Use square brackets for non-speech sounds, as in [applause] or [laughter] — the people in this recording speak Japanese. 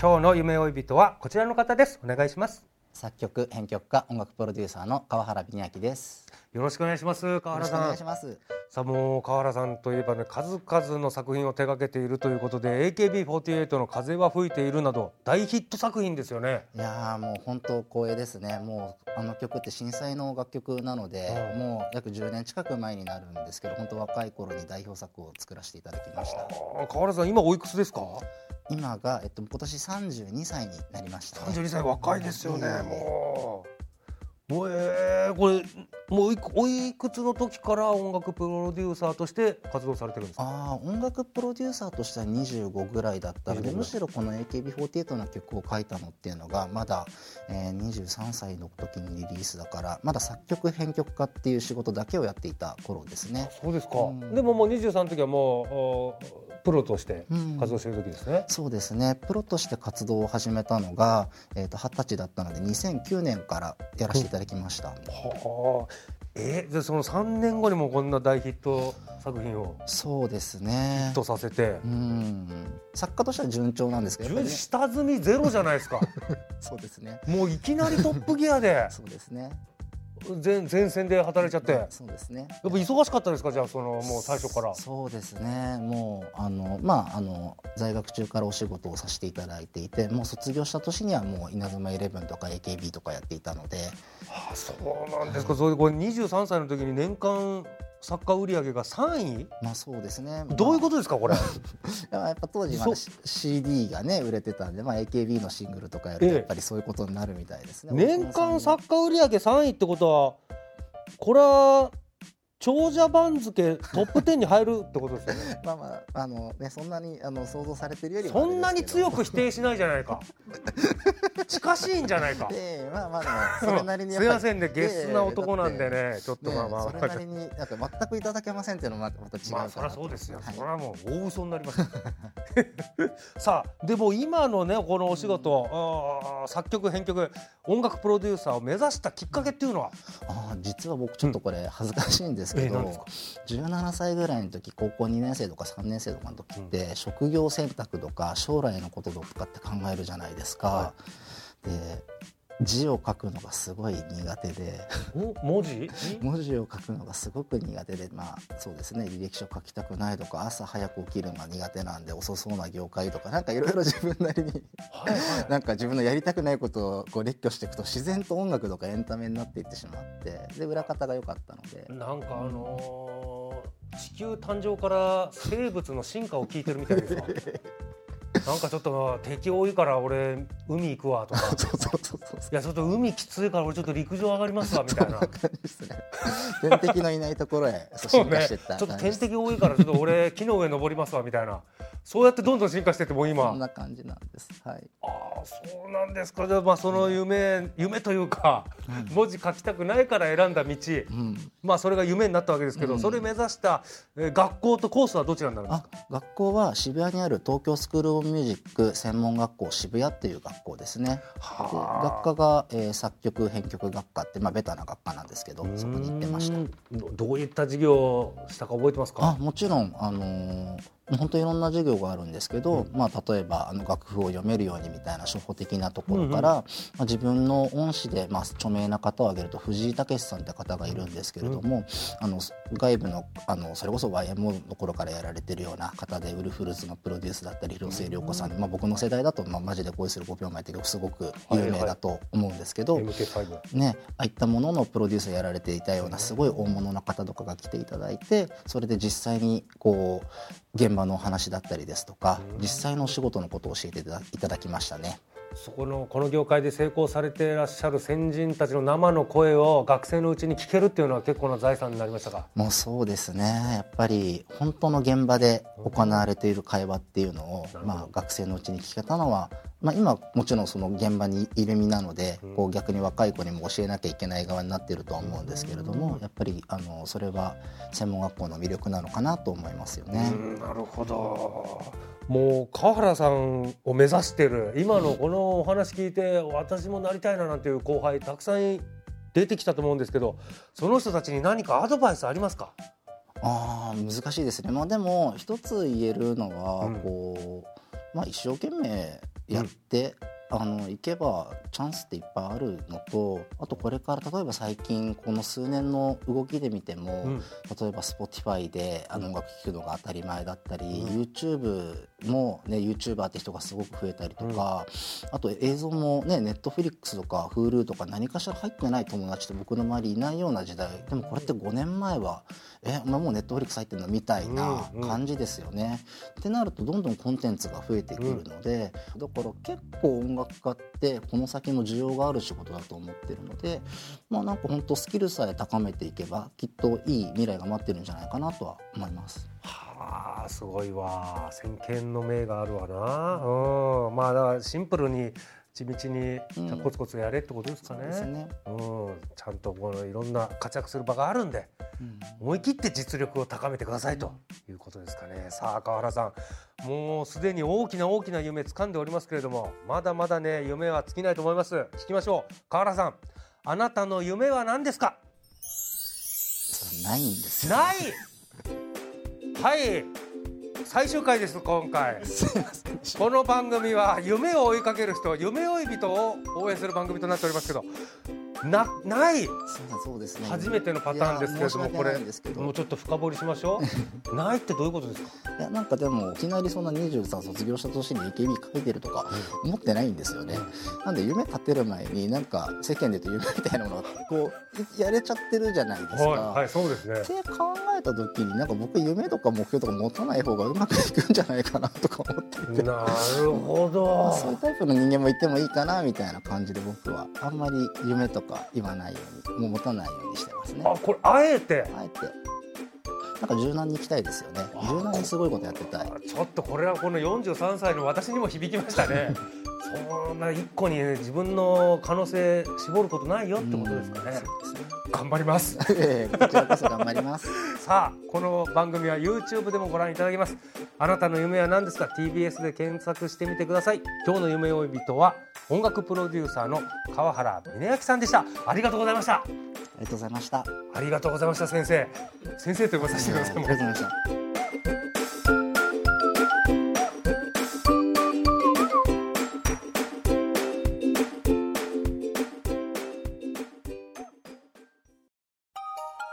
今日の夢追い人はこちらの方ですお願いします作曲編曲家音楽プロデューサーの川原美明です。よろしくお願いします川原さんよろしくお願いします。さあもう川原さんといえばね数々の作品を手掛けているということで AKB48 の風は吹いているなど大ヒット作品ですよねいやーもう本当光栄ですね。もうあの曲って震災の楽曲なので、うんもう約10年近く前になるんですけど、本当若い頃に代表作を作らせていただきました。川原さん今おいくつですか今がえっと今年32歳になりました、ね。32歳若いですよねええもう。もうえー、これもういくおいくつの時から音楽プロデューサーとして活動されてるんですか？あー音楽プロデューサーとしては25ぐらいだったので25むしろこの AKB48 の曲を書いたのっていうのがまだ、えー23歳の時にリリースだからまだ作曲編曲家っていう仕事だけをやっていた頃ですね。そうですか、うん。でももう23の時はもうおプロとしてうん。活動してる時ですね、そうですね。プロとして活動を始めたのが、えー、と20歳だったので2009年からやらせていただきました、はあ。えー、でその3年後にもこんな大ヒット作品をそうですね。ヒットさせて。うん。作家としては順調なんですけどね。下積みゼロじゃないですか。[laughs] そうですね。もういきなりトップギアで。[laughs] そうですね前前線で働いちゃって。やっそうですね。ぱ忙しかったですか？じゃあそのもう最初から。そうですね。もうあのまああの在学中からお仕事をさせていただいていてもう卒業した年にはもう稲妻イレブンとか AKB とかやっていたので。あそうなんですか。それでこれ23歳の時に年間作家売上が3位？まあそうですね。どういうことですかこれ？と [laughs] やっぱ当時まだそ CD がね売れてたんで、まあ、AKB のシングルとかやるとええ。やっぱりそういうことになるみたいですね、年間大作家売上3位ってことはこれは長者番付トップ10に入るってことですよね。[laughs] まあまああのねそんなにあの想像されてるよりは。そんなに強くく否定しないじゃないか。[laughs] 近しいんじゃないか。ええまあまあでもそれなりに [laughs] すいませんねゲスな男なんでねちょっとねまあまあ。それなりになんか全くいただけませんっていうのもまたまた違うまあそりゃそうですよ、はい。それはもう大嘘になりますさあでも今のねこのお仕事、あー作曲編曲音楽プロデューサーを目指したきっかけっていうのは？あー実は僕ちょっとこれ恥ずかしいんですけど、ええ何ですか？17歳ぐらいの時高校2年生とか3年生とかの時って、職業選択とか将来のこととかって考えるじゃないですか。で字を書くのがすごい苦手で。お文字？[laughs] 文字を書くのがすごく苦手で。まあそうですね。履歴書書きたくないとか朝早く起きるのが苦手なんで遅そうな業界とかなんかいろいろ自分なりにはいはい。[laughs] なんか自分のやりたくないことをこう列挙していくと自然と音楽とかエンタメになっていってしまってで裏方が良かったので。なんかあのー地球誕生から生物の進化を聞いてるみたいですわ [laughs] なんかちょっと敵多いから俺海行くわとか。[laughs] そうそうそうそう。いやちょっと海きついから俺ちょっと陸上上がりますわみたいな。天敵のいないところへ進化していったちょっと天敵多いからちょっと俺木の上登りますわみたいなそうやってどんどん進化してってもうそ今んな感じなんです。はい。ああそうなんですか。じゃあまあその夢、夢というか、文字書きたくないから選んだ道、うん。まあそれが夢になったわけですけど、うん。それ目指した、えー学校とコースはどちらになるんですあか？学校は渋谷にある東京スクール・オブ・ミュージック専門学校渋谷っていう学校ですね。ではあ。学科が、えー作曲編曲学科ってまあベタな学科なんですけどそこに行ってました。どどういった授業をしたか覚えてますあかもちろん、あのー本当にいろんな授業があるんですけど、まあ、例えばあの楽譜を読めるようにみたいな初歩的なところから、まあ、自分の恩師で、まあ、著名な方を挙げると藤井武さんって方がいるんですけれども、あの外部のあのそれこそ YMO の頃からやられてるような方でウルフルズのプロデュースだったり広末涼子さん、まあ、僕の世代だと「まあ、マジで恋する5秒前」って曲すごく有名だと思うんですけど、MK5 ね、ああいったもののプロデュースをやられていたようなすごい大物の方とかが来ていただいてそれで実際にこう現場のお話だったりですとか実際のお仕事のことを教えていただいただきましたね。そこのこの業界で成功されていらっしゃる先人たちの生の声を学生のうちに聞けるっていうのは結構な財産になりましたか？もうそうですねやっぱり本当の現場で行われている会話っていうのを、まあ、学生のうちに聞けたのは、まあ、今もちろんその現場にいる身なので、こう逆に若い子にも教えなきゃいけない側になっているとは思うんですけれども、やっぱりあのそれは専門学校の魅力なのかなと思いますよね。なるほど。もう川原さんを目指してる今のこのお話聞いて私もなりたいななんていう後輩たくさん出てきたと思うんですけどその人たちに何かアドバイスありますか？あー難しいですね、まあ、でも一つ言えるのは、うん。こうまあ、一生懸命やって、あの行けばチャンスっていっぱいあるのとあとこれから例えば最近この数年の動きで見ても、うん。例えば Spotify であの音楽聴くのが当たり前だったり、YouTube も、ね、YouTuber って人がすごく増えたりとか、あと映像もね Netflix とか Hulu とか何かしら入ってない友達って僕の周りいないような時代でもこれって5年前はえお前もう Netflix 入ってるのみたいなうんうん。感じですよね。ってなるとどんどんコンテンツが増えてくるので、だから結構音楽家ってこの先の需要がある仕事だと思ってるのでまあなんか本当スキルさえ高めていけばきっといい未来が待ってるんじゃないかなとは思います。はあすごいわ。先見の明があるわな。うん。まあだからシンプルに地道にうんコツコツやれってことですかね,、ですね。うん、ちゃんとこのいろんな活躍する場があるんでうん思い切って実力を高めてくださいと。いうことですかね。さあ川原さん。もうすでに大きな大きな夢掴んでおりますけれどもまだまだね夢は尽きないと思います。聞きましょう。川原さん。あなたの夢は何ですか？ないんですよ。ない！はい。最終回です今回。この番組は夢を追いかける人夢追い人を応援する番組となっておりますけどなない。そうですね。初めてのパターンですけれどもこれ。もうちょっと深掘りしましょう。[laughs] ないってどういうことですか？いやなんかでもいきなりそんな23卒業した年に AKB 書いてるとか思ってないんですよね。なんで夢立てる前になんか世間で言うと夢みたいなものがこうやれちゃってるじゃないですか。はい、はい、そうですねって考えた時になんか僕夢とか目標とか持たない方がうまくいくんじゃないかなとか思っていて。なるほまどあそういうタイプの人間もいてもいいかなみたいな感じで僕はあんまり夢とか言わないようにもう持たないようにしてますね。あこれあえて？あえてなんか柔軟に行きたいですよね。柔軟にすごいことやってたい。ちょっとこれはこの43歳の私にも響きましたね [laughs] そんな一個にね自分の可能性絞ることないよってことですかね。頑張ります。[laughs] ええこちらこそ頑張ります。[laughs] さあこの番組は YouTube でもご覧いただけます。あなたの夢は何ですか？TBS で検索してみてください。今日の夢追い人は音楽プロデューサーの川原峰明さんでした。ありがとうございました。ありがとうございました。あありがとうございました先生。先生と呼ばさせてください。りがとうございました